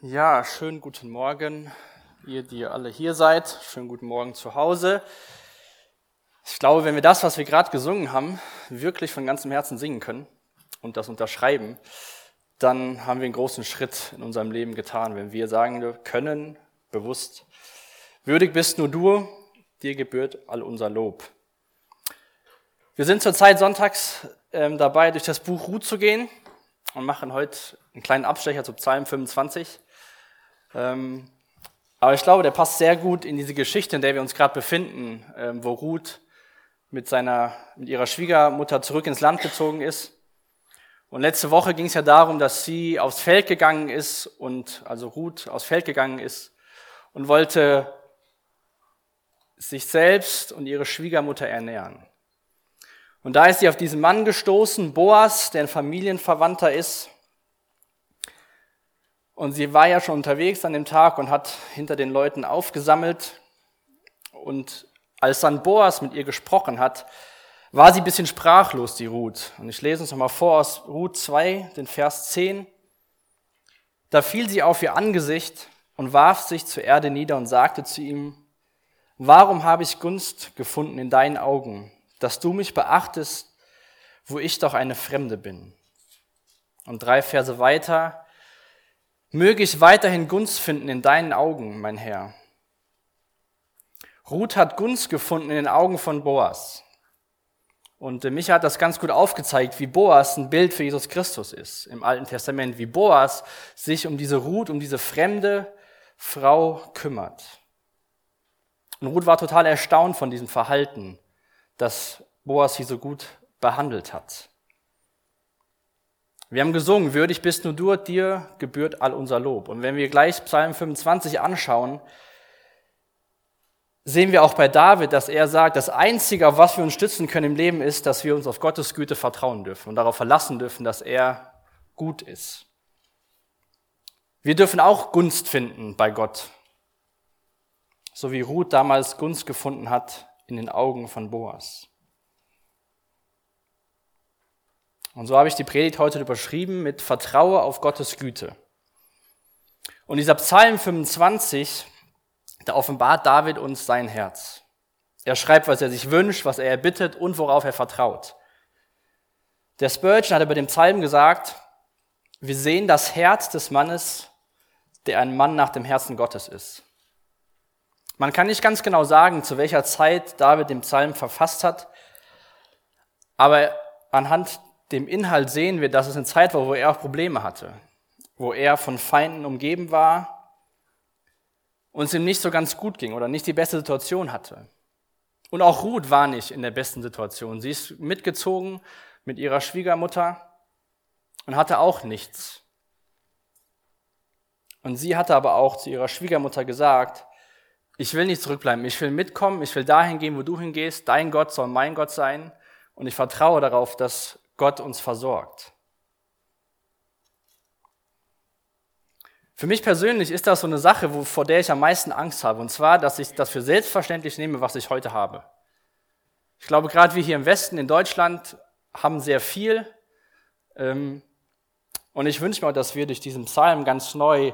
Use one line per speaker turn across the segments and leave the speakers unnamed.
Ja, schönen guten Morgen, ihr, die alle hier seid. Schönen guten Morgen zu Hause. Ich glaube, wenn wir das, was wir gerade gesungen haben, wirklich von ganzem Herzen singen können und das unterschreiben, dann haben wir einen großen Schritt in unserem Leben getan, wenn wir sagen können, bewusst, würdig bist nur du, dir gebührt all unser Lob. Wir sind zurzeit sonntags ähm, dabei, durch das Buch Ruth zu gehen und machen heute einen kleinen Abstecher zu Psalm 25. Ähm, aber ich glaube, der passt sehr gut in diese Geschichte, in der wir uns gerade befinden, ähm, wo Ruth mit, seiner, mit ihrer Schwiegermutter zurück ins Land gezogen ist. Und letzte Woche ging es ja darum, dass sie aufs Feld gegangen ist und also Ruth aufs Feld gegangen ist und wollte sich selbst und ihre Schwiegermutter ernähren. Und da ist sie auf diesen Mann gestoßen, Boas, der ein Familienverwandter ist. Und sie war ja schon unterwegs an dem Tag und hat hinter den Leuten aufgesammelt. Und als dann Boas mit ihr gesprochen hat, war sie ein bisschen sprachlos, die Ruth. Und ich lese uns nochmal vor aus Ruth 2, den Vers 10. Da fiel sie auf ihr Angesicht und warf sich zur Erde nieder und sagte zu ihm, Warum habe ich Gunst gefunden in deinen Augen, dass du mich beachtest, wo ich doch eine Fremde bin? Und drei Verse weiter, Möge ich weiterhin Gunst finden in deinen Augen, mein Herr. Ruth hat Gunst gefunden in den Augen von Boas. Und äh, Micha hat das ganz gut aufgezeigt, wie Boas ein Bild für Jesus Christus ist im Alten Testament, wie Boas sich um diese Ruth, um diese fremde Frau kümmert. Und Ruth war total erstaunt von diesem Verhalten, dass Boas sie so gut behandelt hat. Wir haben gesungen, würdig bist nur du, dir gebührt all unser Lob. Und wenn wir gleich Psalm 25 anschauen, sehen wir auch bei David, dass er sagt, das Einzige, auf was wir uns stützen können im Leben, ist, dass wir uns auf Gottes Güte vertrauen dürfen und darauf verlassen dürfen, dass er gut ist. Wir dürfen auch Gunst finden bei Gott, so wie Ruth damals Gunst gefunden hat in den Augen von Boas. Und so habe ich die Predigt heute überschrieben mit Vertraue auf Gottes Güte. Und dieser Psalm 25, da offenbart David uns sein Herz. Er schreibt, was er sich wünscht, was er erbittet und worauf er vertraut. Der Spurgeon hat über dem Psalm gesagt, wir sehen das Herz des Mannes, der ein Mann nach dem Herzen Gottes ist. Man kann nicht ganz genau sagen, zu welcher Zeit David den Psalm verfasst hat, aber anhand dem Inhalt sehen wir, dass es eine Zeit war, wo er auch Probleme hatte, wo er von Feinden umgeben war und es ihm nicht so ganz gut ging oder nicht die beste Situation hatte. Und auch Ruth war nicht in der besten Situation. Sie ist mitgezogen mit ihrer Schwiegermutter und hatte auch nichts. Und sie hatte aber auch zu ihrer Schwiegermutter gesagt, ich will nicht zurückbleiben, ich will mitkommen, ich will dahin gehen, wo du hingehst, dein Gott soll mein Gott sein und ich vertraue darauf, dass Gott uns versorgt. Für mich persönlich ist das so eine Sache, wo, vor der ich am meisten Angst habe. Und zwar, dass ich das für selbstverständlich nehme, was ich heute habe. Ich glaube, gerade wir hier im Westen, in Deutschland, haben sehr viel. Ähm, und ich wünsche mir, dass wir durch diesen Psalm ganz neu,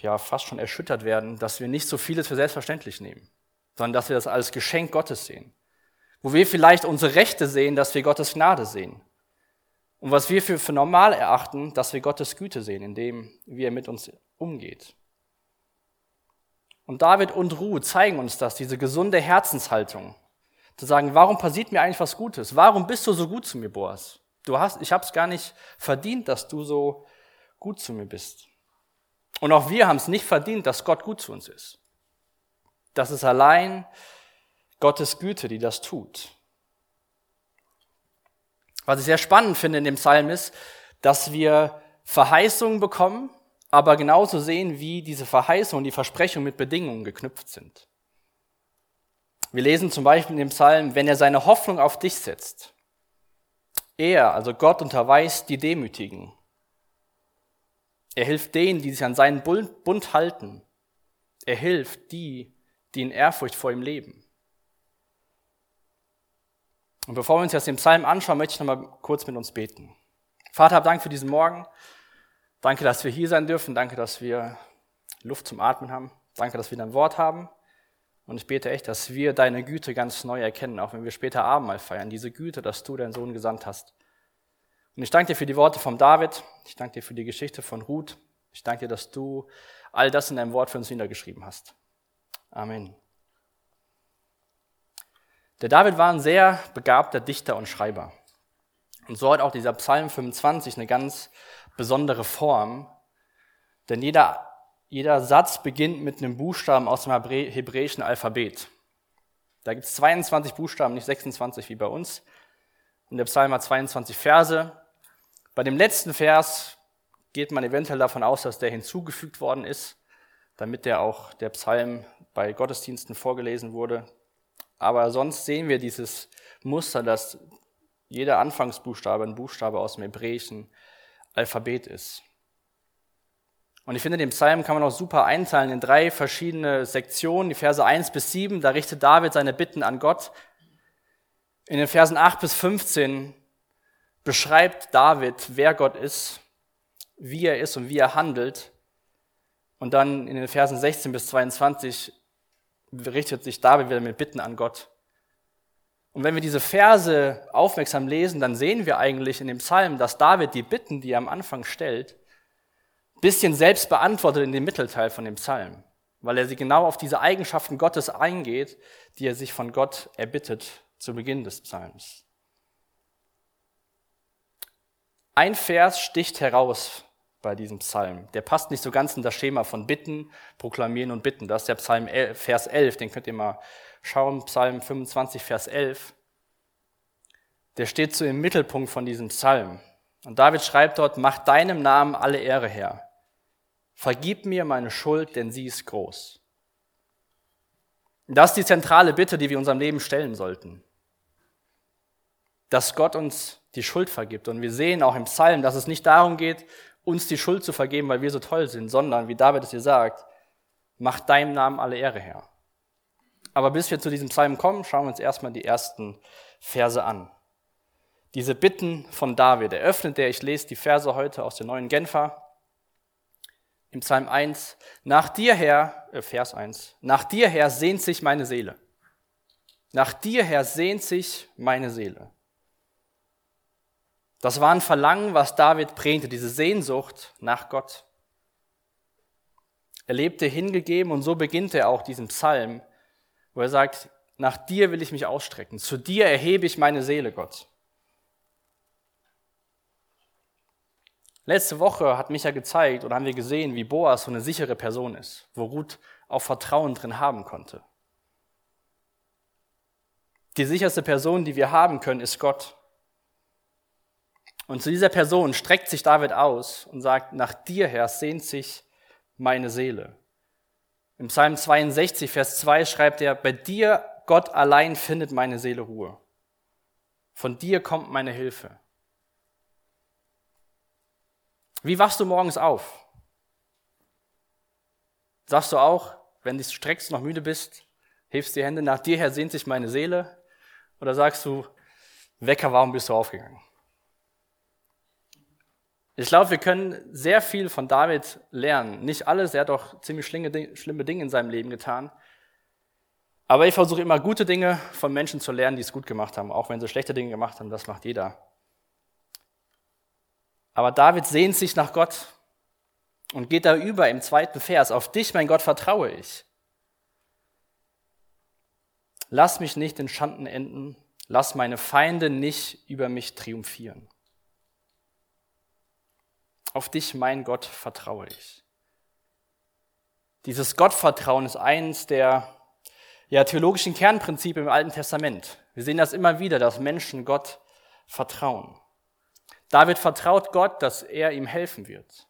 ja, fast schon erschüttert werden, dass wir nicht so vieles für selbstverständlich nehmen, sondern dass wir das als Geschenk Gottes sehen wo wir vielleicht unsere Rechte sehen, dass wir Gottes Gnade sehen. Und was wir für, für normal erachten, dass wir Gottes Güte sehen, indem wie er mit uns umgeht. Und David und Ruth zeigen uns das, diese gesunde Herzenshaltung. Zu sagen, warum passiert mir eigentlich was Gutes? Warum bist du so gut zu mir, Boas? Du hast, ich habe es gar nicht verdient, dass du so gut zu mir bist. Und auch wir haben es nicht verdient, dass Gott gut zu uns ist. Das ist allein Gottes Güte, die das tut. Was ich sehr spannend finde in dem Psalm ist, dass wir Verheißungen bekommen, aber genauso sehen, wie diese Verheißungen, die Versprechungen mit Bedingungen geknüpft sind. Wir lesen zum Beispiel in dem Psalm, wenn er seine Hoffnung auf dich setzt. Er, also Gott, unterweist die Demütigen. Er hilft denen, die sich an seinen Bund halten. Er hilft die, die in Ehrfurcht vor ihm leben. Und bevor wir uns jetzt den Psalm anschauen, möchte ich noch mal kurz mit uns beten. Vater, hab Dank für diesen Morgen. Danke, dass wir hier sein dürfen. Danke, dass wir Luft zum Atmen haben. Danke, dass wir dein Wort haben. Und ich bete echt, dass wir deine Güte ganz neu erkennen, auch wenn wir später Abendmahl feiern. Diese Güte, dass du deinen Sohn gesandt hast. Und ich danke dir für die Worte von David. Ich danke dir für die Geschichte von Ruth. Ich danke dir, dass du all das in deinem Wort für uns niedergeschrieben hast. Amen. Der David war ein sehr begabter Dichter und Schreiber. Und so hat auch dieser Psalm 25 eine ganz besondere Form, denn jeder jeder Satz beginnt mit einem Buchstaben aus dem hebräischen Alphabet. Da gibt es 22 Buchstaben, nicht 26 wie bei uns. Und der Psalm hat 22 Verse. Bei dem letzten Vers geht man eventuell davon aus, dass der hinzugefügt worden ist, damit der auch der Psalm bei Gottesdiensten vorgelesen wurde. Aber sonst sehen wir dieses Muster, dass jeder Anfangsbuchstabe ein Buchstabe aus dem hebräischen Alphabet ist. Und ich finde, den Psalm kann man auch super einteilen in drei verschiedene Sektionen. Die Verse 1 bis 7, da richtet David seine Bitten an Gott. In den Versen 8 bis 15 beschreibt David, wer Gott ist, wie er ist und wie er handelt. Und dann in den Versen 16 bis 22 richtet sich David wieder mit Bitten an Gott. Und wenn wir diese Verse aufmerksam lesen, dann sehen wir eigentlich in dem Psalm, dass David die Bitten, die er am Anfang stellt, bisschen selbst beantwortet in dem Mittelteil von dem Psalm, weil er sie genau auf diese Eigenschaften Gottes eingeht, die er sich von Gott erbittet zu Beginn des Psalms. Ein Vers sticht heraus bei diesem Psalm. Der passt nicht so ganz in das Schema von Bitten, Proklamieren und Bitten. Das ist der Psalm Vers 11, den könnt ihr mal schauen, Psalm 25, Vers 11. Der steht so im Mittelpunkt von diesem Psalm. Und David schreibt dort, mach deinem Namen alle Ehre her. Vergib mir meine Schuld, denn sie ist groß. Das ist die zentrale Bitte, die wir unserem Leben stellen sollten. Dass Gott uns die Schuld vergibt. Und wir sehen auch im Psalm, dass es nicht darum geht, uns die Schuld zu vergeben, weil wir so toll sind, sondern, wie David es hier sagt, mach deinem Namen alle Ehre her. Aber bis wir zu diesem Psalm kommen, schauen wir uns erstmal die ersten Verse an. Diese Bitten von David eröffnet er. Ich lese die Verse heute aus der neuen Genfer im Psalm 1, nach dir her, äh, Vers 1, nach dir her sehnt sich meine Seele. Nach dir her sehnt sich meine Seele. Das war ein Verlangen, was David prägte, diese Sehnsucht nach Gott. Er lebte hingegeben und so beginnt er auch diesen Psalm, wo er sagt, nach dir will ich mich ausstrecken, zu dir erhebe ich meine Seele, Gott. Letzte Woche hat mich ja gezeigt oder haben wir gesehen, wie Boas so eine sichere Person ist, wo Ruth auch Vertrauen drin haben konnte. Die sicherste Person, die wir haben können, ist Gott. Und zu dieser Person streckt sich David aus und sagt, nach dir, Herr, sehnt sich meine Seele. Im Psalm 62, Vers 2 schreibt er, bei dir, Gott allein, findet meine Seele Ruhe. Von dir kommt meine Hilfe. Wie wachst du morgens auf? Sagst du auch, wenn du streckst, noch müde bist, hebst die Hände, nach dir her sehnt sich meine Seele? Oder sagst du, Wecker, warum bist du aufgegangen? Ich glaube, wir können sehr viel von David lernen. Nicht alles, er hat auch ziemlich schlimme Dinge in seinem Leben getan. Aber ich versuche immer gute Dinge von Menschen zu lernen, die es gut gemacht haben, auch wenn sie schlechte Dinge gemacht haben, das macht jeder. Aber David sehnt sich nach Gott und geht da über im zweiten Vers. Auf dich, mein Gott, vertraue ich. Lass mich nicht in Schanden enden. Lass meine Feinde nicht über mich triumphieren. Auf dich, mein Gott, vertraue ich. Dieses Gottvertrauen ist eines der ja, theologischen Kernprinzipien im Alten Testament. Wir sehen das immer wieder, dass Menschen Gott vertrauen. David vertraut Gott, dass er ihm helfen wird.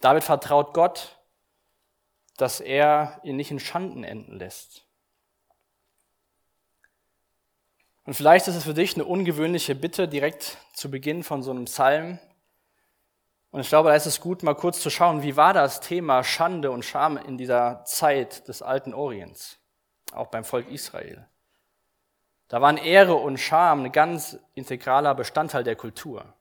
David vertraut Gott, dass er ihn nicht in Schanden enden lässt. Und vielleicht ist es für dich eine ungewöhnliche Bitte direkt zu Beginn von so einem Psalm. Und ich glaube, da ist es gut, mal kurz zu schauen, wie war das Thema Schande und Scham in dieser Zeit des alten Orients, auch beim Volk Israel. Da waren Ehre und Scham ein ganz integraler Bestandteil der Kultur.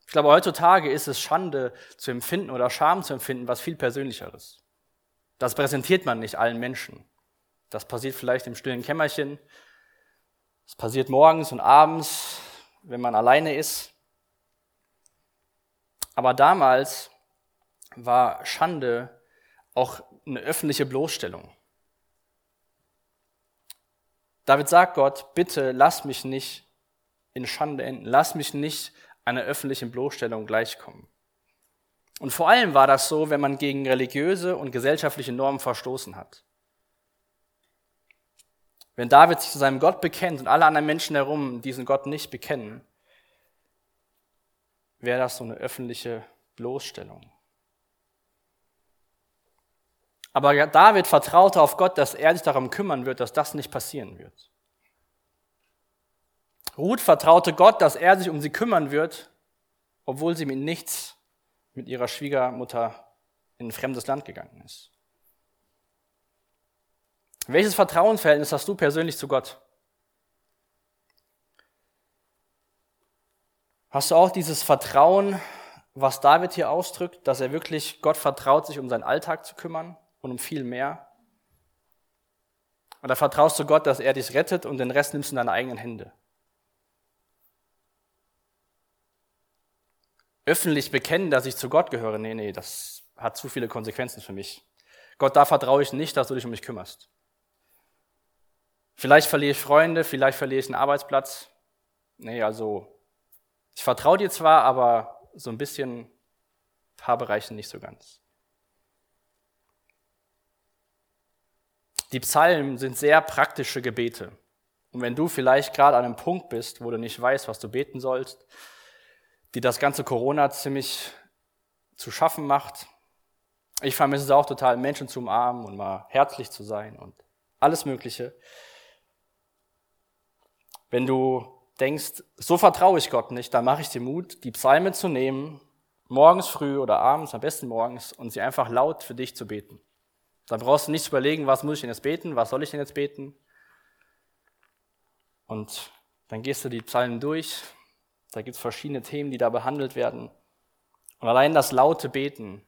Ich glaube, heutzutage ist es Schande zu empfinden oder Scham zu empfinden, was viel persönlicheres. Das präsentiert man nicht allen Menschen. Das passiert vielleicht im stillen Kämmerchen. Es passiert morgens und abends, wenn man alleine ist. Aber damals war Schande auch eine öffentliche Bloßstellung. David sagt Gott, bitte lass mich nicht in Schande enden, lass mich nicht einer öffentlichen Bloßstellung gleichkommen. Und vor allem war das so, wenn man gegen religiöse und gesellschaftliche Normen verstoßen hat. Wenn David sich zu seinem Gott bekennt und alle anderen Menschen herum diesen Gott nicht bekennen, wäre das so eine öffentliche Bloßstellung. Aber David vertraute auf Gott, dass er sich darum kümmern wird, dass das nicht passieren wird. Ruth vertraute Gott, dass er sich um sie kümmern wird, obwohl sie mit nichts mit ihrer Schwiegermutter in ein fremdes Land gegangen ist. Welches Vertrauensverhältnis hast du persönlich zu Gott? Hast du auch dieses Vertrauen, was David hier ausdrückt, dass er wirklich Gott vertraut, sich um seinen Alltag zu kümmern und um viel mehr? Oder vertraust du Gott, dass er dich rettet und den Rest nimmst du in deine eigenen Hände? Öffentlich bekennen, dass ich zu Gott gehöre, nee, nee, das hat zu viele Konsequenzen für mich. Gott, da vertraue ich nicht, dass du dich um mich kümmerst. Vielleicht verliere ich Freunde, vielleicht verliere ich einen Arbeitsplatz. Nee, also ich vertraue dir zwar, aber so ein bisschen, ein paar Bereiche nicht so ganz. Die Psalmen sind sehr praktische Gebete. Und wenn du vielleicht gerade an einem Punkt bist, wo du nicht weißt, was du beten sollst, die das ganze Corona ziemlich zu schaffen macht, ich vermisse es auch total, Menschen zu umarmen und mal herzlich zu sein und alles Mögliche. Wenn du denkst, so vertraue ich Gott nicht, dann mache ich dir Mut, die Psalme zu nehmen, morgens früh oder abends, am besten morgens, und sie einfach laut für dich zu beten. Dann brauchst du nicht zu überlegen, was muss ich denn jetzt beten, was soll ich denn jetzt beten. Und dann gehst du die Psalmen durch. Da gibt es verschiedene Themen, die da behandelt werden. Und allein das laute Beten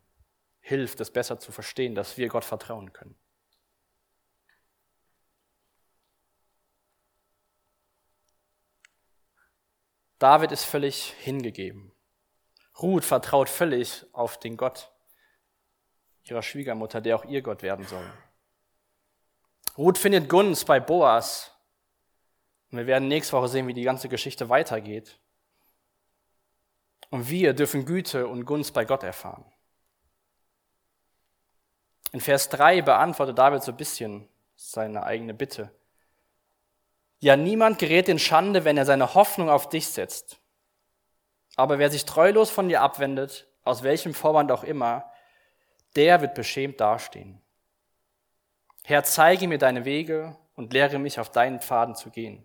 hilft, es besser zu verstehen, dass wir Gott vertrauen können. David ist völlig hingegeben. Ruth vertraut völlig auf den Gott ihrer Schwiegermutter, der auch ihr Gott werden soll. Ruth findet Gunst bei Boas. Und wir werden nächste Woche sehen, wie die ganze Geschichte weitergeht. Und wir dürfen Güte und Gunst bei Gott erfahren. In Vers 3 beantwortet David so ein bisschen seine eigene Bitte. Ja, niemand gerät in Schande, wenn er seine Hoffnung auf dich setzt. Aber wer sich treulos von dir abwendet, aus welchem Vorwand auch immer, der wird beschämt dastehen. Herr, zeige mir deine Wege und lehre mich auf deinen Pfaden zu gehen.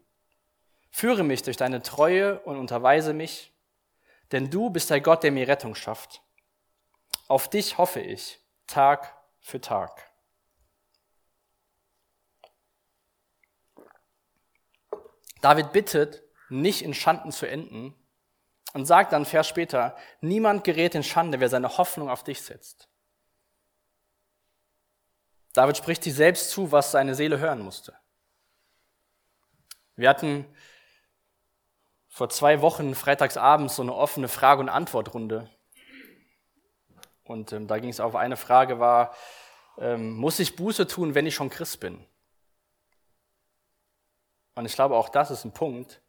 Führe mich durch deine Treue und unterweise mich, denn du bist der Gott, der mir Rettung schafft. Auf dich hoffe ich, Tag für Tag. David bittet, nicht in Schanden zu enden und sagt dann Vers später, niemand gerät in Schande, wer seine Hoffnung auf dich setzt. David spricht sich selbst zu, was seine Seele hören musste. Wir hatten vor zwei Wochen freitagsabends so eine offene Frage- und Antwortrunde. Und ähm, da ging es auf eine Frage war, ähm, muss ich Buße tun, wenn ich schon Christ bin? Und ich glaube, auch das ist ein Punkt.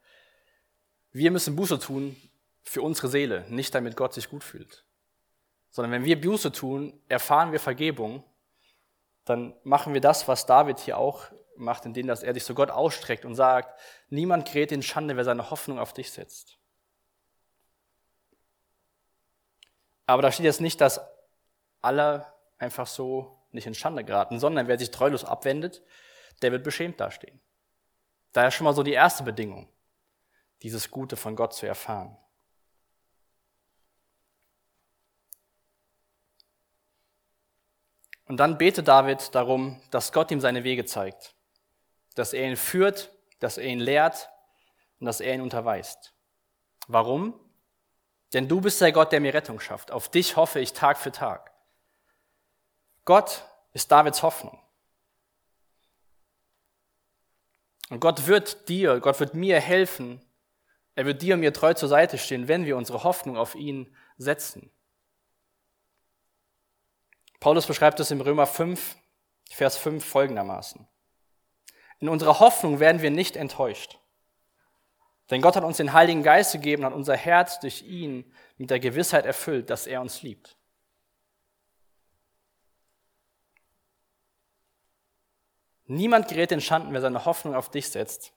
Wir müssen Buße tun für unsere Seele, nicht damit Gott sich gut fühlt. Sondern wenn wir Buße tun, erfahren wir Vergebung, dann machen wir das, was David hier auch macht, indem dass er sich zu Gott ausstreckt und sagt, niemand gerät in Schande, wer seine Hoffnung auf dich setzt. Aber da steht jetzt nicht, dass alle einfach so nicht in Schande geraten, sondern wer sich treulos abwendet, der wird beschämt dastehen. Daher schon mal so die erste Bedingung, dieses Gute von Gott zu erfahren. Und dann betet David darum, dass Gott ihm seine Wege zeigt, dass er ihn führt, dass er ihn lehrt und dass er ihn unterweist. Warum? Denn du bist der Gott, der mir Rettung schafft. Auf dich hoffe ich Tag für Tag. Gott ist Davids Hoffnung. Und Gott wird dir, Gott wird mir helfen. Er wird dir und mir treu zur Seite stehen, wenn wir unsere Hoffnung auf ihn setzen. Paulus beschreibt es im Römer 5, Vers 5 folgendermaßen. In unserer Hoffnung werden wir nicht enttäuscht. Denn Gott hat uns den Heiligen Geist gegeben und unser Herz durch ihn mit der Gewissheit erfüllt, dass er uns liebt. Niemand gerät in Schanden, wer seine Hoffnung auf dich setzt,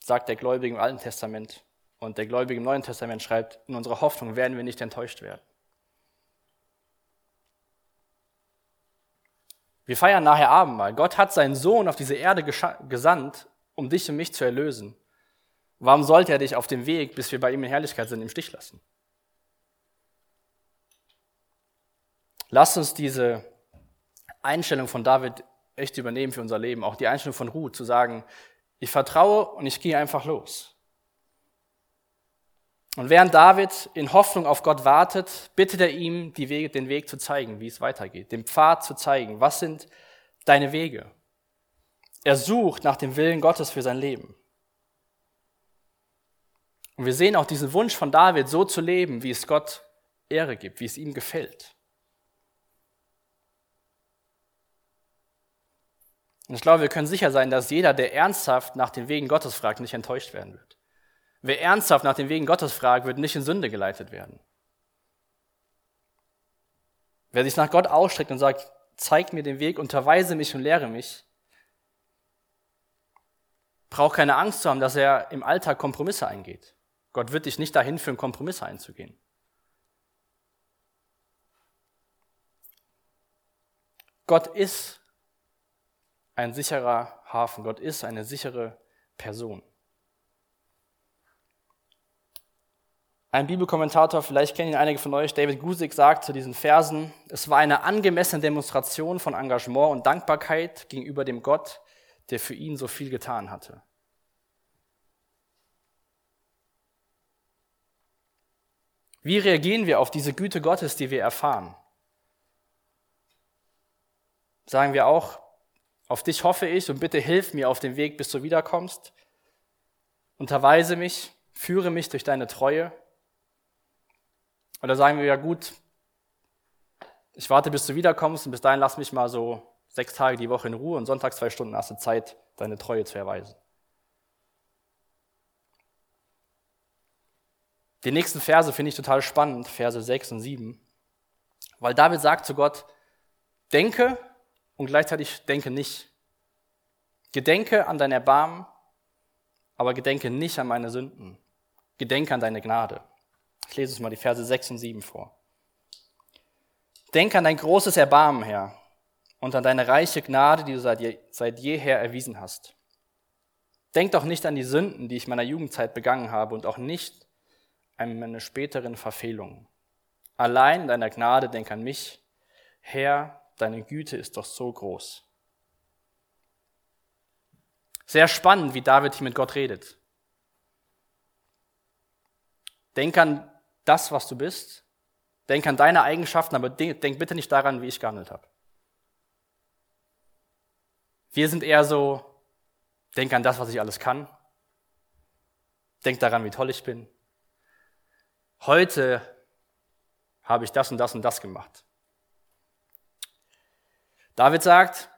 sagt der Gläubige im Alten Testament. Und der Gläubige im Neuen Testament schreibt, in unserer Hoffnung werden wir nicht enttäuscht werden. Wir feiern nachher Abendmahl. Gott hat seinen Sohn auf diese Erde gesandt, um dich und mich zu erlösen. Warum sollte er dich auf dem Weg, bis wir bei ihm in Herrlichkeit sind, im Stich lassen? Lasst uns diese Einstellung von David echt übernehmen für unser Leben. Auch die Einstellung von Ruth, zu sagen, ich vertraue und ich gehe einfach los. Und während David in Hoffnung auf Gott wartet, bittet er ihm, Wege, den Weg zu zeigen, wie es weitergeht, den Pfad zu zeigen. Was sind deine Wege? Er sucht nach dem Willen Gottes für sein Leben. Und wir sehen auch diesen Wunsch von David, so zu leben, wie es Gott Ehre gibt, wie es ihm gefällt. Und ich glaube, wir können sicher sein, dass jeder, der ernsthaft nach den Wegen Gottes fragt, nicht enttäuscht werden wird. Wer ernsthaft nach den Wegen Gottes fragt, wird nicht in Sünde geleitet werden. Wer sich nach Gott ausstreckt und sagt, zeig mir den Weg, unterweise mich und lehre mich, braucht keine Angst zu haben, dass er im Alltag Kompromisse eingeht. Gott wird dich nicht dahin führen, Kompromisse einzugehen. Gott ist ein sicherer Hafen. Gott ist eine sichere Person. Ein Bibelkommentator, vielleicht kennen ihn einige von euch, David Gusick, sagt zu diesen Versen, es war eine angemessene Demonstration von Engagement und Dankbarkeit gegenüber dem Gott, der für ihn so viel getan hatte. Wie reagieren wir auf diese Güte Gottes, die wir erfahren? Sagen wir auch, auf dich hoffe ich und bitte hilf mir auf dem Weg, bis du wiederkommst. Unterweise mich, führe mich durch deine Treue. Oder sagen wir ja gut, ich warte, bis du wiederkommst und bis dahin lass mich mal so sechs Tage die Woche in Ruhe und sonntags zwei Stunden hast du Zeit, deine Treue zu erweisen. Die nächsten Verse finde ich total spannend, Verse 6 und 7, weil David sagt zu Gott, denke und gleichzeitig denke nicht. Gedenke an dein Erbarmen, aber gedenke nicht an meine Sünden. Gedenke an deine Gnade. Ich lese uns mal die Verse 6 und 7 vor. Denke an dein großes Erbarmen, Herr, und an deine reiche Gnade, die du seit, je, seit jeher erwiesen hast. Denk doch nicht an die Sünden, die ich meiner Jugendzeit begangen habe, und auch nicht an meine späteren Verfehlungen. Allein in deiner Gnade denk an mich, Herr, deine Güte ist doch so groß. Sehr spannend, wie David hier mit Gott redet. Denk an das, was du bist. Denk an deine Eigenschaften, aber denk bitte nicht daran, wie ich gehandelt habe. Wir sind eher so, denk an das, was ich alles kann. Denk daran, wie toll ich bin. Heute habe ich das und das und das gemacht. David sagt,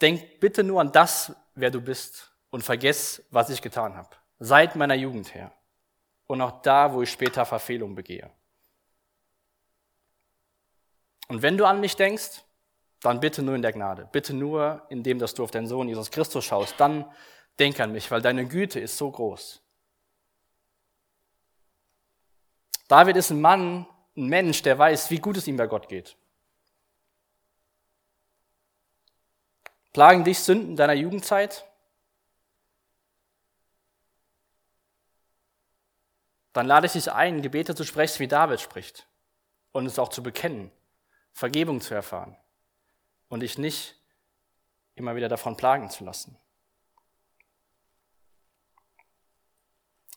denk bitte nur an das, wer du bist und vergess, was ich getan habe. Seit meiner Jugend her. Und auch da, wo ich später Verfehlungen begehe. Und wenn du an mich denkst, dann bitte nur in der Gnade. Bitte nur, indem dass du auf deinen Sohn Jesus Christus schaust. Dann denk an mich, weil deine Güte ist so groß. David ist ein Mann, ein Mensch, der weiß, wie gut es ihm bei Gott geht. Plagen dich Sünden deiner Jugendzeit? Dann lade ich dich ein, Gebete zu sprechen, wie David spricht. Und es auch zu bekennen, Vergebung zu erfahren. Und dich nicht immer wieder davon plagen zu lassen.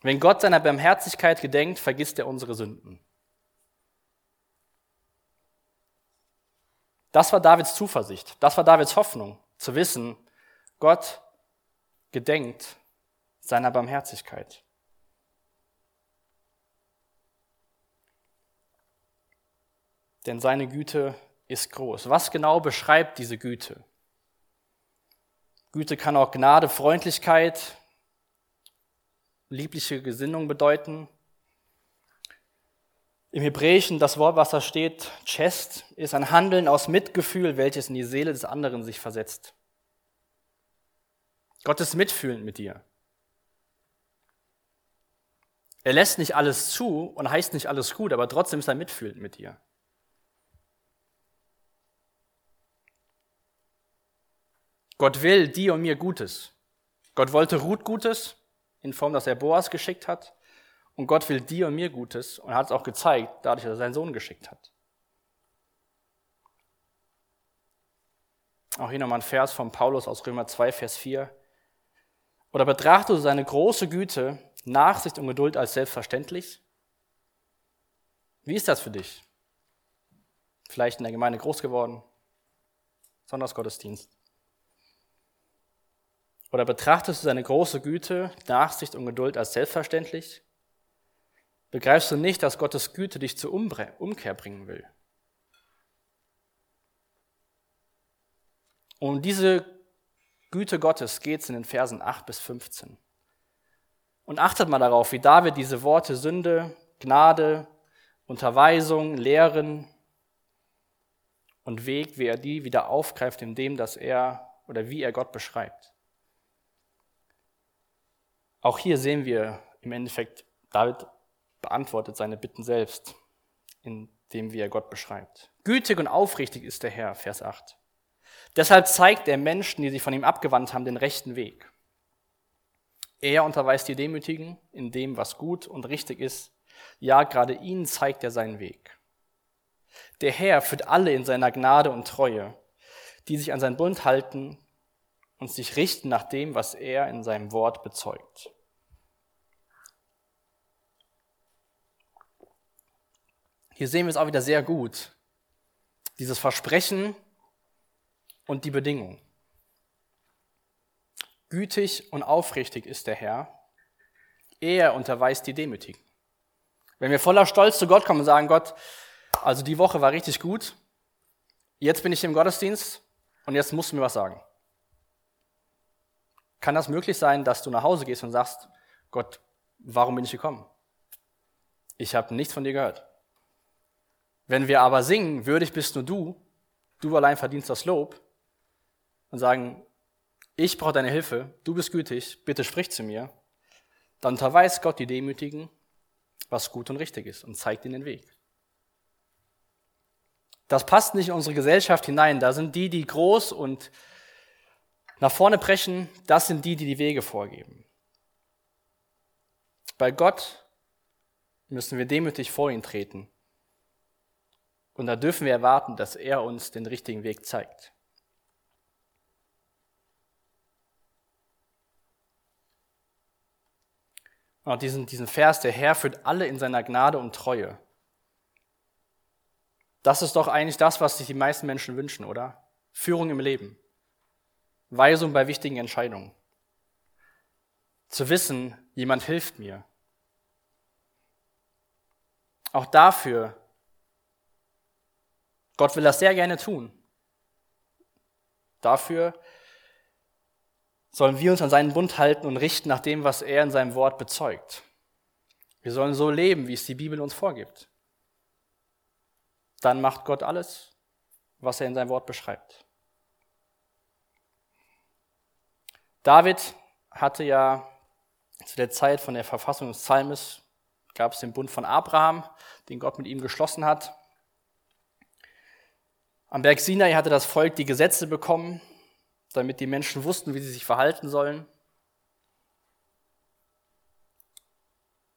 Wenn Gott seiner Barmherzigkeit gedenkt, vergisst er unsere Sünden. Das war Davids Zuversicht, das war Davids Hoffnung, zu wissen, Gott gedenkt seiner Barmherzigkeit. Denn seine Güte ist groß. Was genau beschreibt diese Güte? Güte kann auch Gnade, Freundlichkeit, liebliche Gesinnung bedeuten. Im Hebräischen das Wort, was da steht, Chest, ist ein Handeln aus Mitgefühl, welches in die Seele des anderen sich versetzt. Gott ist mitfühlend mit dir. Er lässt nicht alles zu und heißt nicht alles gut, aber trotzdem ist er mitfühlend mit dir. Gott will dir und mir Gutes. Gott wollte Ruth Gutes in Form, dass er Boas geschickt hat. Und Gott will dir und mir Gutes und hat es auch gezeigt, dadurch, dass er seinen Sohn geschickt hat. Auch hier nochmal ein Vers von Paulus aus Römer 2, Vers 4. Oder betrachtest du seine große Güte, Nachsicht und Geduld als selbstverständlich? Wie ist das für dich? Vielleicht in der Gemeinde groß geworden, Sonntagsgottesdienst. Oder betrachtest du seine große Güte, Nachsicht und Geduld als selbstverständlich? Begreifst du nicht, dass Gottes Güte dich zur Umkehr bringen will? Um diese Güte Gottes geht es in den Versen 8 bis 15. Und achtet mal darauf, wie David diese Worte Sünde, Gnade, Unterweisung, Lehren und Weg, wie er die wieder aufgreift, indem dass er oder wie er Gott beschreibt. Auch hier sehen wir im Endeffekt, David beantwortet seine Bitten selbst, indem wie er Gott beschreibt. Gütig und aufrichtig ist der Herr, Vers 8. Deshalb zeigt er Menschen, die sich von ihm abgewandt haben, den rechten Weg. Er unterweist die Demütigen in dem, was gut und richtig ist. Ja, gerade ihnen zeigt er seinen Weg. Der Herr führt alle in seiner Gnade und Treue, die sich an seinen Bund halten und sich richten nach dem, was er in seinem Wort bezeugt. Hier sehen wir es auch wieder sehr gut. Dieses Versprechen und die Bedingung. Gütig und aufrichtig ist der Herr. Er unterweist die Demütigen. Wenn wir voller Stolz zu Gott kommen und sagen, Gott, also die Woche war richtig gut, jetzt bin ich im Gottesdienst und jetzt musst du mir was sagen. Kann das möglich sein, dass du nach Hause gehst und sagst, Gott, warum bin ich gekommen? Ich habe nichts von dir gehört. Wenn wir aber singen, würdig bist nur du, du allein verdienst das Lob, und sagen, ich brauche deine Hilfe, du bist gütig, bitte sprich zu mir, dann unterweist Gott die Demütigen, was gut und richtig ist und zeigt ihnen den Weg. Das passt nicht in unsere Gesellschaft hinein. Da sind die, die groß und nach vorne brechen, das sind die, die die Wege vorgeben. Bei Gott müssen wir demütig vor ihn treten. Und da dürfen wir erwarten, dass er uns den richtigen Weg zeigt. Und diesen, diesen Vers, der Herr führt alle in seiner Gnade und Treue. Das ist doch eigentlich das, was sich die meisten Menschen wünschen, oder? Führung im Leben. Weisung bei wichtigen Entscheidungen. Zu wissen, jemand hilft mir. Auch dafür, Gott will das sehr gerne tun. Dafür sollen wir uns an seinen Bund halten und richten nach dem, was er in seinem Wort bezeugt. Wir sollen so leben, wie es die Bibel uns vorgibt. Dann macht Gott alles, was er in seinem Wort beschreibt. David hatte ja zu der Zeit von der Verfassung des Psalmes, gab es den Bund von Abraham, den Gott mit ihm geschlossen hat. Am Berg Sinai hatte das Volk die Gesetze bekommen, damit die Menschen wussten, wie sie sich verhalten sollen.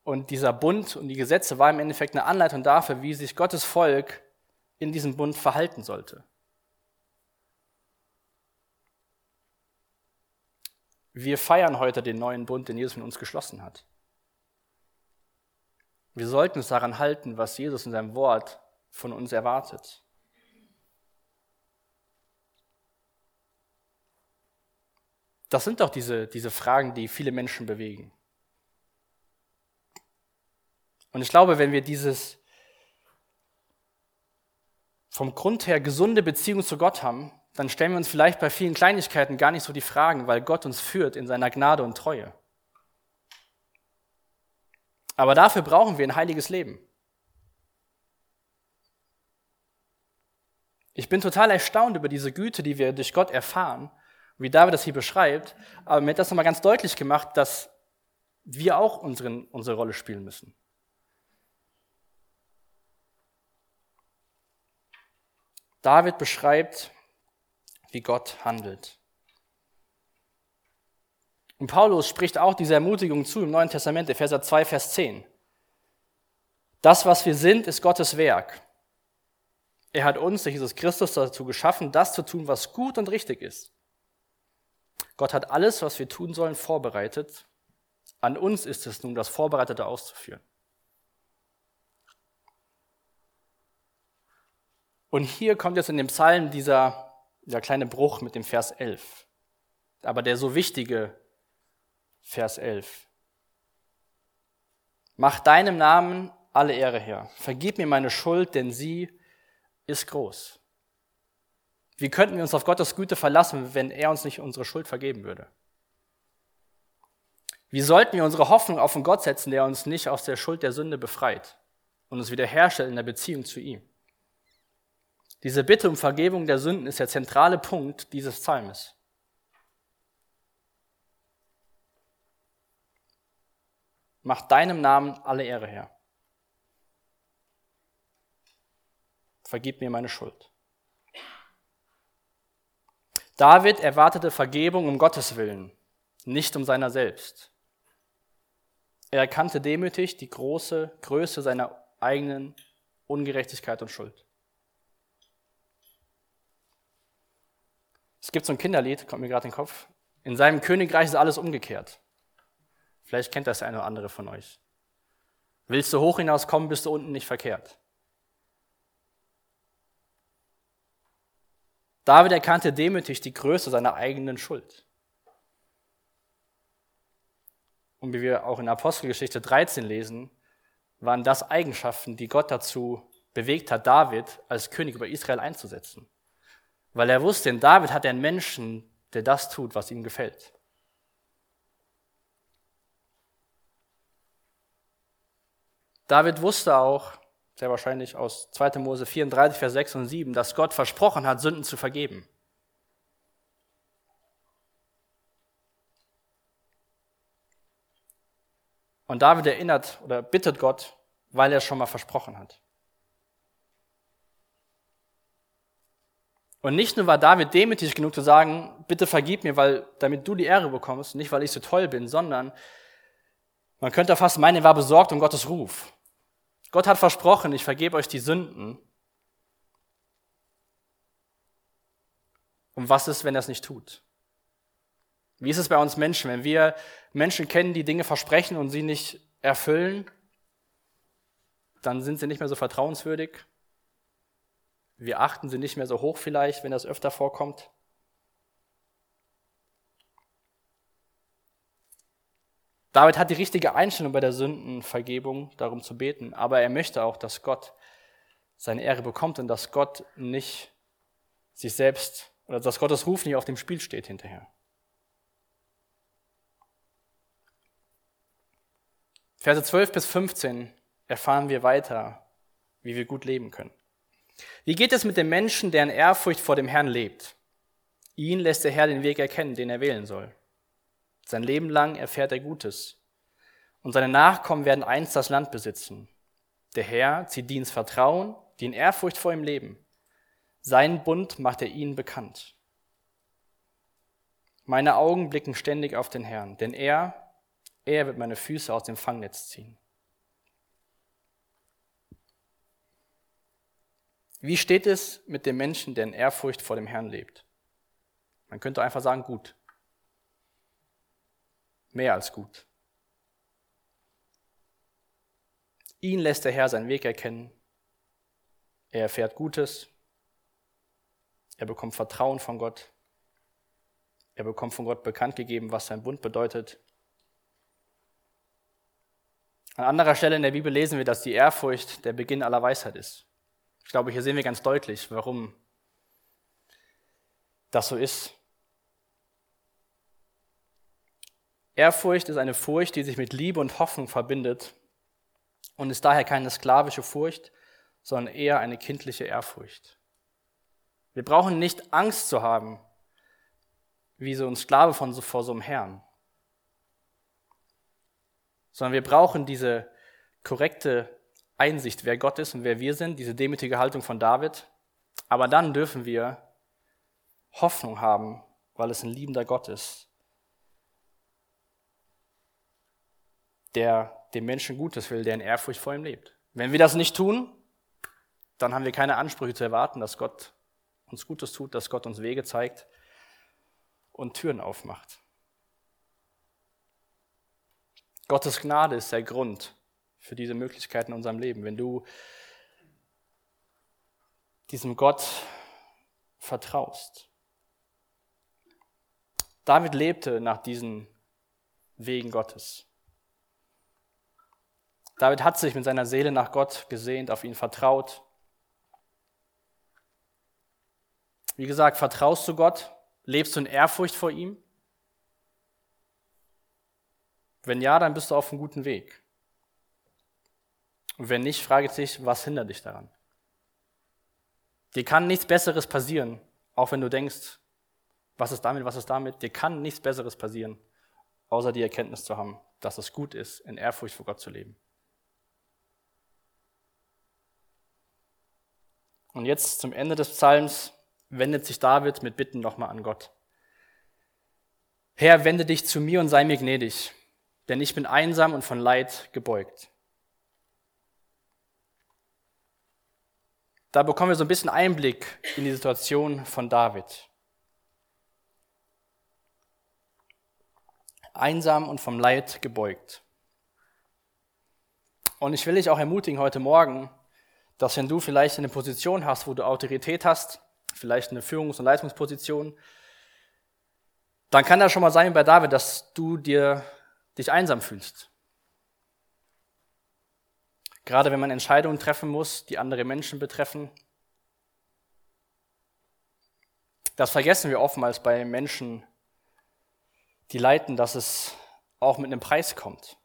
Und dieser Bund und die Gesetze war im Endeffekt eine Anleitung dafür, wie sich Gottes Volk in diesem Bund verhalten sollte. Wir feiern heute den neuen Bund, den Jesus mit uns geschlossen hat. Wir sollten uns daran halten, was Jesus in seinem Wort von uns erwartet. Das sind doch diese, diese Fragen, die viele Menschen bewegen. Und ich glaube, wenn wir dieses vom Grund her gesunde Beziehung zu Gott haben, dann stellen wir uns vielleicht bei vielen Kleinigkeiten gar nicht so die Fragen, weil Gott uns führt in seiner Gnade und Treue. Aber dafür brauchen wir ein heiliges Leben. Ich bin total erstaunt über diese Güte, die wir durch Gott erfahren, wie David das hier beschreibt. Aber mir hat das nochmal ganz deutlich gemacht, dass wir auch unseren, unsere Rolle spielen müssen. David beschreibt, wie Gott handelt. Und Paulus spricht auch diese Ermutigung zu im Neuen Testament, Epheser 2, Vers 10. Das, was wir sind, ist Gottes Werk. Er hat uns, durch Jesus Christus, dazu geschaffen, das zu tun, was gut und richtig ist. Gott hat alles, was wir tun sollen, vorbereitet. An uns ist es nun, das Vorbereitete auszuführen. Und hier kommt jetzt in dem Psalm dieser, dieser kleine Bruch mit dem Vers 11. Aber der so wichtige Vers 11. Mach deinem Namen alle Ehre her. Vergib mir meine Schuld, denn sie ist groß. Wie könnten wir uns auf Gottes Güte verlassen, wenn er uns nicht unsere Schuld vergeben würde? Wie sollten wir unsere Hoffnung auf einen Gott setzen, der uns nicht aus der Schuld der Sünde befreit und uns wiederherstellt in der Beziehung zu ihm? Diese Bitte um Vergebung der Sünden ist der zentrale Punkt dieses Psalmes. Mach deinem Namen alle Ehre her. Vergib mir meine Schuld. David erwartete Vergebung um Gottes Willen, nicht um seiner selbst. Er erkannte demütig die große Größe seiner eigenen Ungerechtigkeit und Schuld. Es gibt so ein Kinderlied, kommt mir gerade in den Kopf. In seinem Königreich ist alles umgekehrt. Vielleicht kennt das der eine oder andere von euch. Willst du hoch hinauskommen, bist du unten nicht verkehrt. David erkannte demütig die Größe seiner eigenen Schuld. Und wie wir auch in Apostelgeschichte 13 lesen, waren das Eigenschaften, die Gott dazu bewegt hat, David als König über Israel einzusetzen. Weil er wusste, in David hat er einen Menschen, der das tut, was ihm gefällt. David wusste auch, sehr wahrscheinlich aus 2. Mose 34, Vers 6 und 7, dass Gott versprochen hat, Sünden zu vergeben. Und David erinnert oder bittet Gott, weil er es schon mal versprochen hat. Und nicht nur war David demütig genug zu sagen, bitte vergib mir, weil damit du die Ehre bekommst, nicht weil ich so toll bin, sondern man könnte fast meinen, er war besorgt um Gottes Ruf. Gott hat versprochen, ich vergebe euch die Sünden. Und was ist, wenn er es nicht tut? Wie ist es bei uns Menschen, wenn wir Menschen kennen, die Dinge versprechen und sie nicht erfüllen, dann sind sie nicht mehr so vertrauenswürdig. Wir achten sie nicht mehr so hoch vielleicht, wenn das öfter vorkommt. David hat die richtige Einstellung bei der Sündenvergebung, darum zu beten, aber er möchte auch, dass Gott seine Ehre bekommt und dass Gott nicht sich selbst oder dass Gottes Ruf nicht auf dem Spiel steht hinterher. Verse 12 bis 15 erfahren wir weiter, wie wir gut leben können. Wie geht es mit dem Menschen, der in Ehrfurcht vor dem Herrn lebt? Ihn lässt der Herr den Weg erkennen, den er wählen soll. Sein Leben lang erfährt er Gutes. Und seine Nachkommen werden einst das Land besitzen. Der Herr zieht die ins Vertrauen, die in Ehrfurcht vor ihm leben. Seinen Bund macht er ihnen bekannt. Meine Augen blicken ständig auf den Herrn, denn er, er wird meine Füße aus dem Fangnetz ziehen. Wie steht es mit dem Menschen, der in Ehrfurcht vor dem Herrn lebt? Man könnte einfach sagen, gut. Mehr als gut. Ihn lässt der Herr seinen Weg erkennen. Er erfährt Gutes. Er bekommt Vertrauen von Gott. Er bekommt von Gott bekannt gegeben, was sein Bund bedeutet. An anderer Stelle in der Bibel lesen wir, dass die Ehrfurcht der Beginn aller Weisheit ist. Ich glaube, hier sehen wir ganz deutlich, warum das so ist. Ehrfurcht ist eine Furcht, die sich mit Liebe und Hoffnung verbindet und ist daher keine sklavische Furcht, sondern eher eine kindliche Ehrfurcht. Wir brauchen nicht Angst zu haben, wie so ein Sklave von vor so einem Herrn, sondern wir brauchen diese korrekte Einsicht, wer Gott ist und wer wir sind, diese demütige Haltung von David. Aber dann dürfen wir Hoffnung haben, weil es ein liebender Gott ist, der dem Menschen Gutes will, der in Ehrfurcht vor ihm lebt. Wenn wir das nicht tun, dann haben wir keine Ansprüche zu erwarten, dass Gott uns Gutes tut, dass Gott uns Wege zeigt und Türen aufmacht. Gottes Gnade ist der Grund für diese Möglichkeiten in unserem Leben. Wenn du diesem Gott vertraust. David lebte nach diesen Wegen Gottes. David hat sich mit seiner Seele nach Gott gesehnt, auf ihn vertraut. Wie gesagt, vertraust du Gott? Lebst du in Ehrfurcht vor ihm? Wenn ja, dann bist du auf einem guten Weg. Und wenn nicht, frage dich, was hindert dich daran? Dir kann nichts Besseres passieren, auch wenn du denkst, was ist damit, was ist damit? Dir kann nichts Besseres passieren, außer die Erkenntnis zu haben, dass es gut ist, in Ehrfurcht vor Gott zu leben. Und jetzt zum Ende des Psalms wendet sich David mit Bitten nochmal an Gott. Herr, wende dich zu mir und sei mir gnädig, denn ich bin einsam und von Leid gebeugt. Da bekommen wir so ein bisschen Einblick in die Situation von David. einsam und vom Leid gebeugt. Und ich will dich auch ermutigen heute Morgen, dass wenn du vielleicht eine Position hast, wo du Autorität hast, vielleicht eine Führungs- und Leitungsposition, dann kann das schon mal sein bei David, dass du dir dich einsam fühlst. Gerade wenn man Entscheidungen treffen muss, die andere Menschen betreffen. Das vergessen wir oftmals bei Menschen, die leiten, dass es auch mit einem Preis kommt.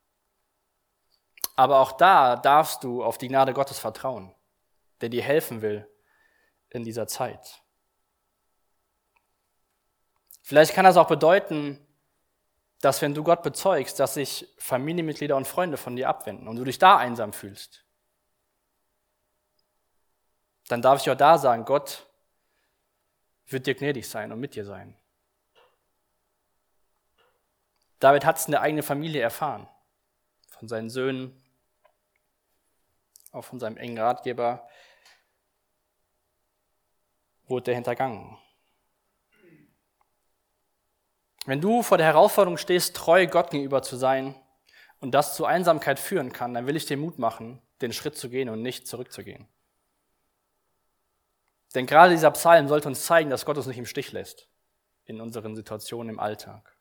Aber auch da darfst du auf die Gnade Gottes vertrauen, der dir helfen will in dieser Zeit. Vielleicht kann das auch bedeuten, dass wenn du Gott bezeugst, dass sich Familienmitglieder und Freunde von dir abwenden und du dich da einsam fühlst, dann darf ich auch da sagen, Gott wird dir gnädig sein und mit dir sein. David hat es in der eigenen Familie erfahren. Von seinen Söhnen, auch von seinem engen Ratgeber wurde er hintergangen. Wenn du vor der Herausforderung stehst, treu Gott gegenüber zu sein und das zu Einsamkeit führen kann, dann will ich dir Mut machen, den Schritt zu gehen und nicht zurückzugehen. Denn gerade dieser Psalm sollte uns zeigen, dass Gott uns nicht im Stich lässt in unseren Situationen im Alltag.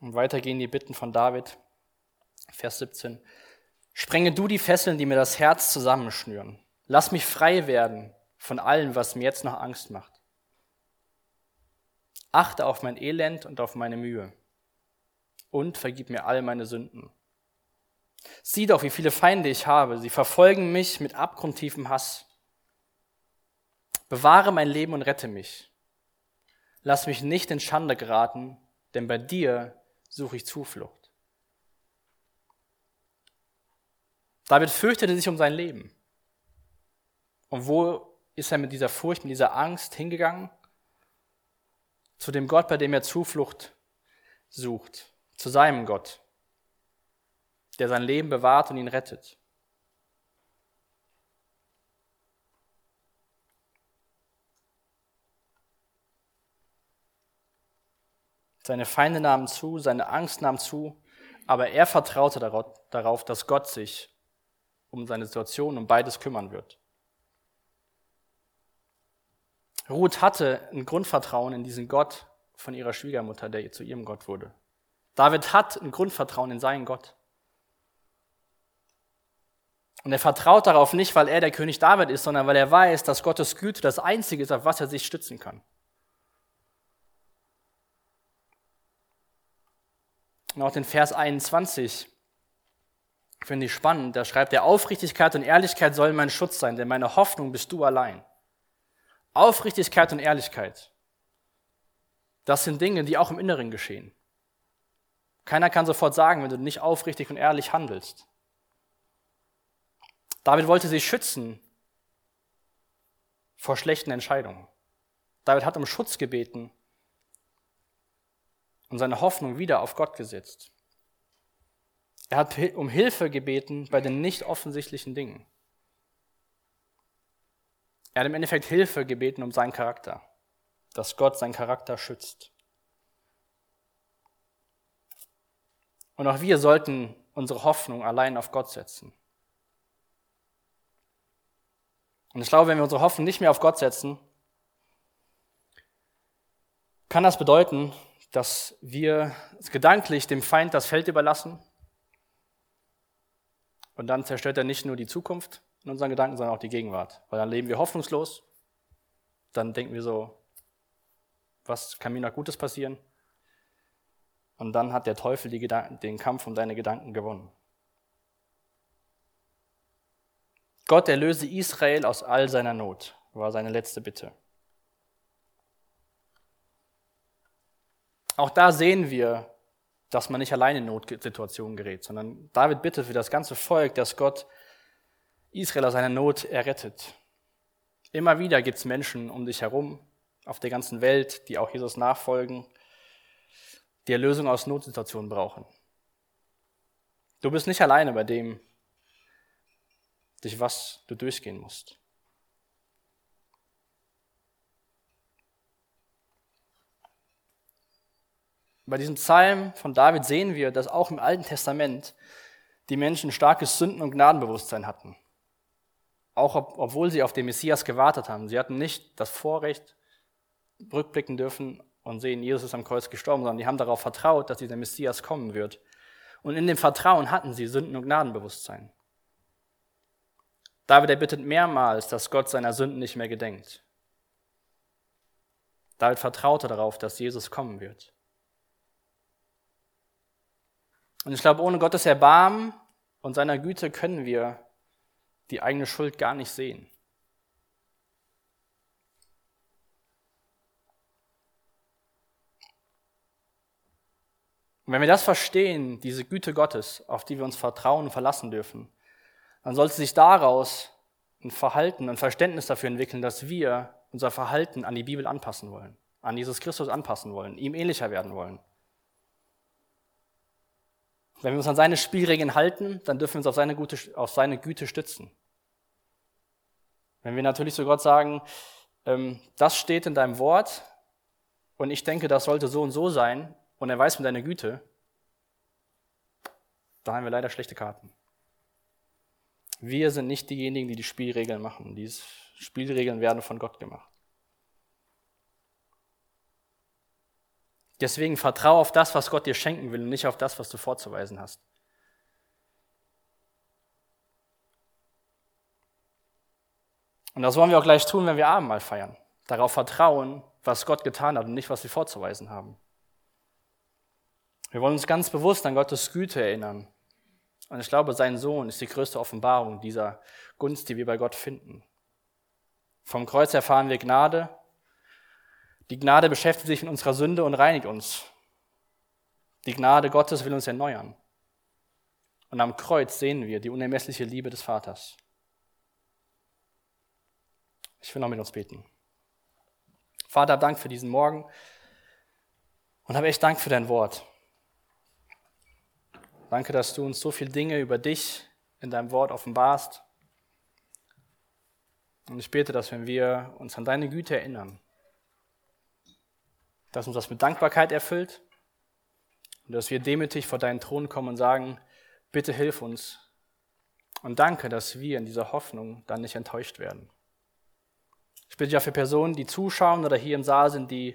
Und weiter gehen die Bitten von David. Vers 17. Sprenge du die Fesseln, die mir das Herz zusammenschnüren. Lass mich frei werden von allem, was mir jetzt noch Angst macht. Achte auf mein Elend und auf meine Mühe. Und vergib mir all meine Sünden. Sieh doch, wie viele Feinde ich habe. Sie verfolgen mich mit abgrundtiefem Hass. Bewahre mein Leben und rette mich. Lass mich nicht in Schande geraten, denn bei dir suche ich Zuflucht. David fürchtete sich um sein Leben. Und wo ist er mit dieser Furcht, mit dieser Angst hingegangen? Zu dem Gott, bei dem er Zuflucht sucht, zu seinem Gott, der sein Leben bewahrt und ihn rettet. Seine Feinde nahmen zu, seine Angst nahm zu, Aber er vertraute darauf, dass Gott sich um seine Situation, um beides kümmern wird. Ruth hatte ein Grundvertrauen in diesen Gott von ihrer Schwiegermutter, der zu ihrem Gott wurde. David hat ein Grundvertrauen in seinen Gott. Und er vertraut darauf nicht, weil er der König David ist, sondern weil er weiß, dass Gottes Güte das Einzige ist, auf was er sich stützen kann. Und auch den Vers 21 finde ich spannend. Da schreibt er, Aufrichtigkeit und Ehrlichkeit sollen mein Schutz sein, denn meine Hoffnung bist du allein. Aufrichtigkeit und Ehrlichkeit, das sind Dinge, die auch im Inneren geschehen. Keiner kann sofort sagen, wenn du nicht aufrichtig und ehrlich handelst. David wollte sich schützen vor schlechten Entscheidungen. David hat um Schutz gebeten und seine Hoffnung wieder auf Gott gesetzt. Er hat um Hilfe gebeten bei den nicht offensichtlichen Dingen. Er hat im Endeffekt Hilfe gebeten um seinen Charakter, dass Gott seinen Charakter schützt. Und auch wir sollten unsere Hoffnung allein auf Gott setzen. Und ich glaube, wenn wir unsere Hoffnung nicht mehr auf Gott setzen, kann das bedeuten, dass wir gedanklich dem Feind das Feld überlassen. Und dann zerstört er nicht nur die Zukunft in unseren Gedanken, sondern auch die Gegenwart. Weil dann leben wir hoffnungslos. Dann denken wir so, was kann mir noch Gutes passieren? Und dann hat der Teufel den Kampf um deine Gedanken gewonnen. Gott erlöse Israel aus all seiner Not, war seine letzte Bitte. Auch da sehen wir, dass man nicht alleine in Notsituationen gerät, sondern David bittet für das ganze Volk, dass Gott Israel aus seiner Not errettet. Immer wieder gibt es Menschen um dich herum, auf der ganzen Welt, die auch Jesus nachfolgen, die Erlösung aus Notsituationen brauchen. Du bist nicht alleine bei dem, durch was du durchgehen musst. Bei diesem Psalm von David sehen wir, dass auch im Alten Testament die Menschen starkes Sünden- und Gnadenbewusstsein hatten. Auch ob, obwohl sie auf den Messias gewartet haben. Sie hatten nicht das Vorrecht, rückblicken dürfen und sehen, Jesus ist am Kreuz gestorben, sondern die haben darauf vertraut, dass dieser Messias kommen wird. Und in dem Vertrauen hatten sie Sünden- und Gnadenbewusstsein. David erbittet mehrmals, dass Gott seiner Sünden nicht mehr gedenkt. David vertraute darauf, dass Jesus kommen wird. Und ich glaube, ohne Gottes Erbarmen und seiner Güte können wir die eigene Schuld gar nicht sehen. Und wenn wir das verstehen, diese Güte Gottes, auf die wir uns vertrauen und verlassen dürfen, dann sollte sich daraus ein Verhalten, ein Verständnis dafür entwickeln, dass wir unser Verhalten an die Bibel anpassen wollen, an Jesus Christus anpassen wollen, ihm ähnlicher werden wollen. Wenn wir uns an seine Spielregeln halten, dann dürfen wir uns auf seine, Gute, auf seine Güte stützen. Wenn wir natürlich zu Gott sagen, ähm, das steht in deinem Wort und ich denke, das sollte so und so sein und er weiß mit deiner Güte, da haben wir leider schlechte Karten. Wir sind nicht diejenigen, die die Spielregeln machen. Die Spielregeln werden von Gott gemacht. Deswegen vertraue auf das, was Gott dir schenken will und nicht auf das, was du vorzuweisen hast. Und das wollen wir auch gleich tun, wenn wir Abendmahl feiern. Darauf vertrauen, was Gott getan hat und nicht, was wir vorzuweisen haben. Wir wollen uns ganz bewusst an Gottes Güte erinnern und ich glaube, sein Sohn ist die größte Offenbarung dieser Gunst, die wir bei Gott finden. Vom Kreuz erfahren wir Gnade. Die Gnade beschäftigt sich mit unserer Sünde und reinigt uns. Die Gnade Gottes will uns erneuern. Und am Kreuz sehen wir die unermessliche Liebe des Vaters. Ich will noch mit uns beten. Vater, Dank für diesen Morgen und habe echt Dank für dein Wort. Danke, dass du uns so viele Dinge über dich in deinem Wort offenbarst. Und ich bete, dass wenn wir uns an deine Güte erinnern, dass uns das mit Dankbarkeit erfüllt Und dass wir demütig vor deinen Thron kommen und sagen, bitte hilf uns. Und danke, dass wir in dieser Hoffnung dann nicht enttäuscht werden. Ich bitte ja für Personen, die zuschauen oder hier im Saal sind, die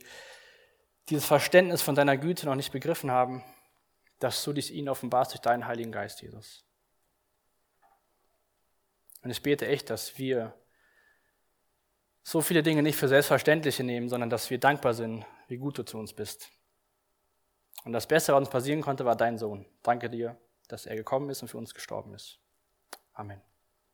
dieses Verständnis von deiner Güte noch nicht begriffen haben, dass du dich ihnen offenbarst durch deinen Heiligen Geist, Jesus. Und ich bete echt, dass wir so viele Dinge nicht für selbstverständliche nehmen, sondern dass wir dankbar sind, wie gut du zu uns bist. Und das Beste, was uns passieren konnte, war dein Sohn. Danke dir, dass er gekommen ist und für uns gestorben ist. Amen.